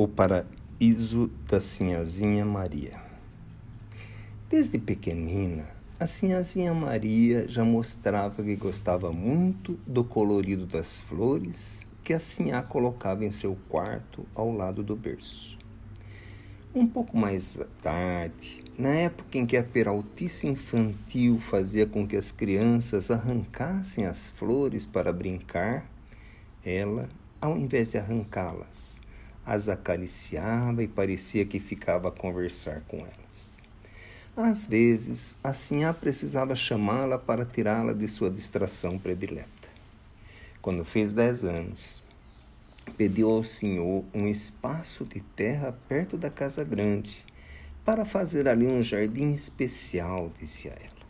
O paraíso da Sinhazinha Maria. Desde pequenina, a Sinhazinha Maria já mostrava que gostava muito do colorido das flores que a Sinhá colocava em seu quarto ao lado do berço. Um pouco mais tarde, na época em que a peraltice infantil fazia com que as crianças arrancassem as flores para brincar, ela, ao invés de arrancá-las, as acariciava e parecia que ficava a conversar com elas. Às vezes, a sinhá precisava chamá-la para tirá-la de sua distração predileta. Quando fez dez anos, pediu ao senhor um espaço de terra perto da casa grande para fazer ali um jardim especial, dizia ela,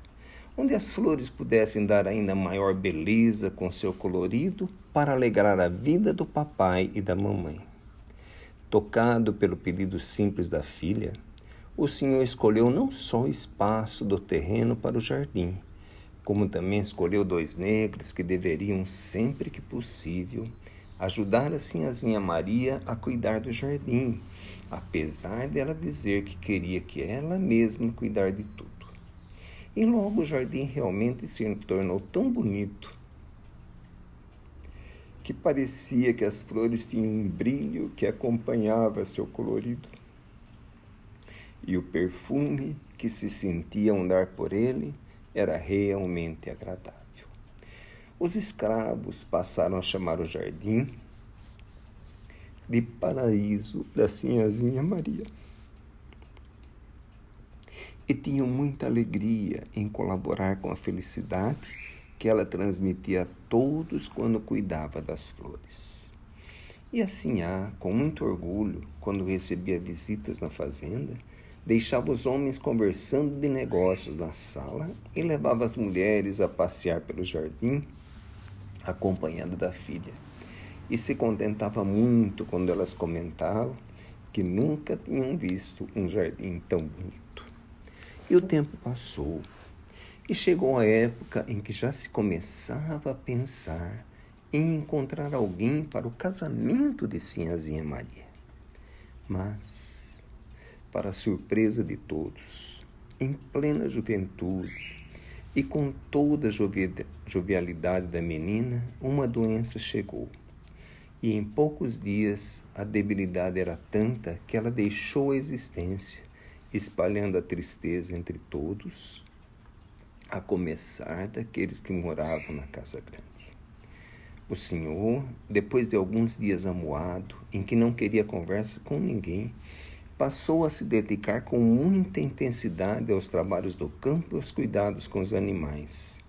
onde as flores pudessem dar ainda maior beleza com seu colorido para alegrar a vida do papai e da mamãe. Tocado pelo pedido simples da filha, o Senhor escolheu não só o espaço do terreno para o jardim, como também escolheu dois negros que deveriam, sempre que possível, ajudar a Sinhazinha Maria a cuidar do jardim, apesar dela dizer que queria que ela mesma cuidar de tudo. E logo o jardim realmente se tornou tão bonito que parecia que as flores tinham um brilho que acompanhava seu colorido. E o perfume que se sentia andar por ele era realmente agradável. Os escravos passaram a chamar o jardim de paraíso da Sinhazinha Maria. E tinham muita alegria em colaborar com a felicidade que ela transmitia a todos quando cuidava das flores. E assim há, com muito orgulho, quando recebia visitas na fazenda, deixava os homens conversando de negócios na sala e levava as mulheres a passear pelo jardim, acompanhada da filha. E se contentava muito quando elas comentavam que nunca tinham visto um jardim tão bonito. E o tempo passou e chegou a época em que já se começava a pensar em encontrar alguém para o casamento de Sinhazinha Maria. Mas, para surpresa de todos, em plena juventude e com toda a jovialidade da menina, uma doença chegou. E em poucos dias a debilidade era tanta que ela deixou a existência, espalhando a tristeza entre todos a começar daqueles que moravam na casa grande. O senhor, depois de alguns dias amuado, em que não queria conversa com ninguém, passou a se dedicar com muita intensidade aos trabalhos do campo e aos cuidados com os animais,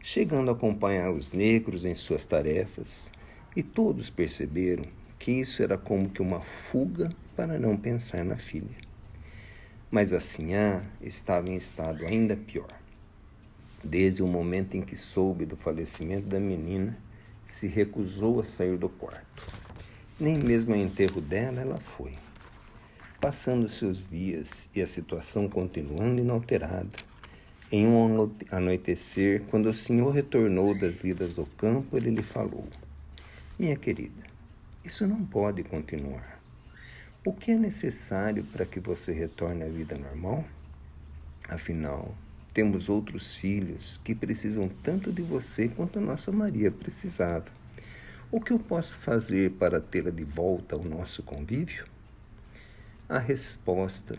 chegando a acompanhar os negros em suas tarefas, e todos perceberam que isso era como que uma fuga para não pensar na filha. Mas a Sinhá estava em estado ainda pior. Desde o momento em que soube do falecimento da menina, se recusou a sair do quarto. Nem mesmo ao enterro dela ela foi. Passando seus dias e a situação continuando inalterada, em um anoitecer, quando o senhor retornou das lidas do campo, ele lhe falou: Minha querida, isso não pode continuar. O que é necessário para que você retorne à vida normal? Afinal, temos outros filhos que precisam tanto de você quanto a nossa Maria precisava. O que eu posso fazer para tê-la de volta ao nosso convívio? A resposta,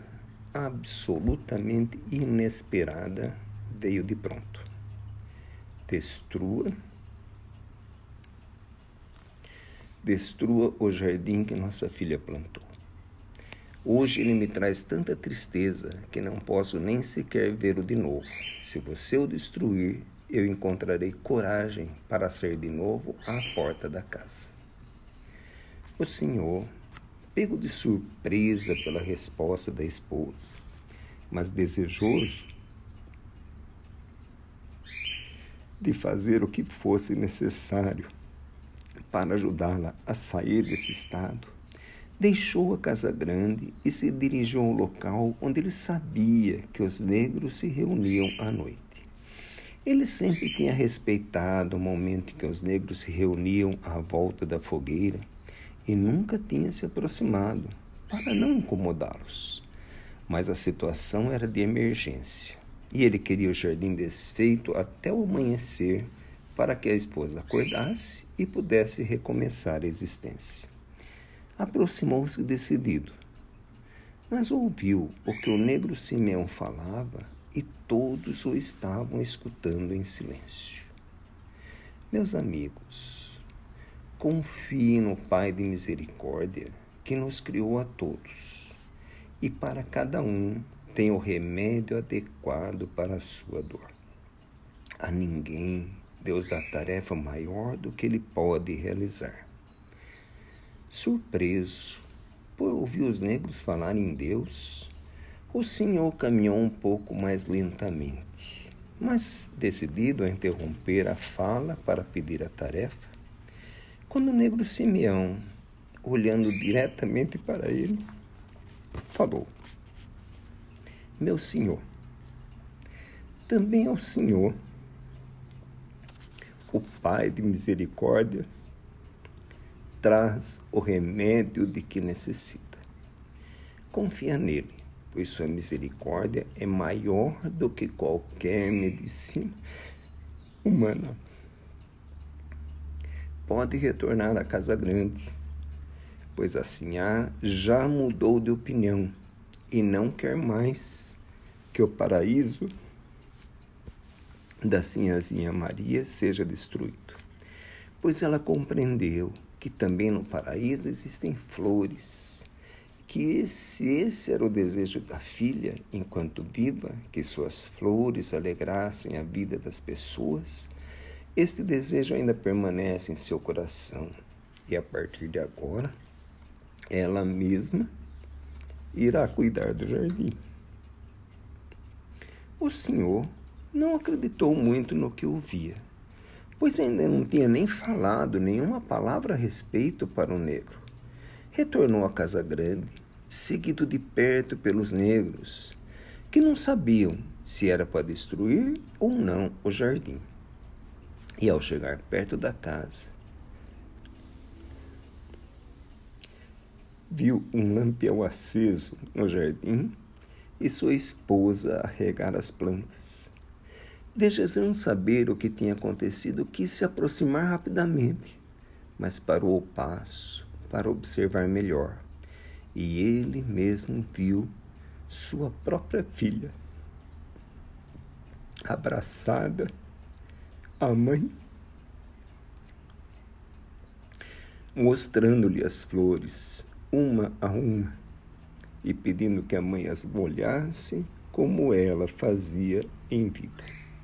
absolutamente inesperada, veio de pronto. Destrua destrua o jardim que nossa filha plantou. Hoje ele me traz tanta tristeza que não posso nem sequer vê-lo de novo. Se você o destruir, eu encontrarei coragem para sair de novo à porta da casa. O senhor, pego de surpresa pela resposta da esposa, mas desejoso de fazer o que fosse necessário para ajudá-la a sair desse estado, deixou a casa grande e se dirigiu ao local onde ele sabia que os negros se reuniam à noite. Ele sempre tinha respeitado o momento em que os negros se reuniam à volta da fogueira e nunca tinha se aproximado, para não incomodá-los. Mas a situação era de emergência e ele queria o jardim desfeito até o amanhecer para que a esposa acordasse e pudesse recomeçar a existência. Aproximou-se decidido, mas ouviu o que o negro Simeão falava e todos o estavam escutando em silêncio. Meus amigos, confie no Pai de misericórdia que nos criou a todos e para cada um tem o remédio adequado para a sua dor. A ninguém Deus dá tarefa maior do que ele pode realizar. Surpreso por ouvir os negros falarem em Deus, o Senhor caminhou um pouco mais lentamente, mas decidido a interromper a fala para pedir a tarefa, quando o negro Simeão, olhando diretamente para ele, falou: Meu senhor, também ao senhor o Pai de misericórdia, traz o remédio de que necessita. Confia nele, pois sua misericórdia é maior do que qualquer medicina humana. Pode retornar à casa grande, pois assim já mudou de opinião e não quer mais que o paraíso da sinhazinha Maria seja destruído, pois ela compreendeu que também no paraíso existem flores, que se esse era o desejo da filha enquanto viva, que suas flores alegrassem a vida das pessoas, este desejo ainda permanece em seu coração. E a partir de agora ela mesma irá cuidar do jardim. O Senhor não acreditou muito no que ouvia, pois ainda não tinha nem falado nenhuma palavra a respeito para o negro. Retornou à casa grande, seguido de perto pelos negros, que não sabiam se era para destruir ou não o jardim. E ao chegar perto da casa, viu um lampião aceso no jardim e sua esposa a regar as plantas. Desejando saber o que tinha acontecido, quis se aproximar rapidamente, mas parou o passo para observar melhor. E ele mesmo viu sua própria filha abraçada à mãe, mostrando-lhe as flores, uma a uma, e pedindo que a mãe as molhasse como ela fazia em vida.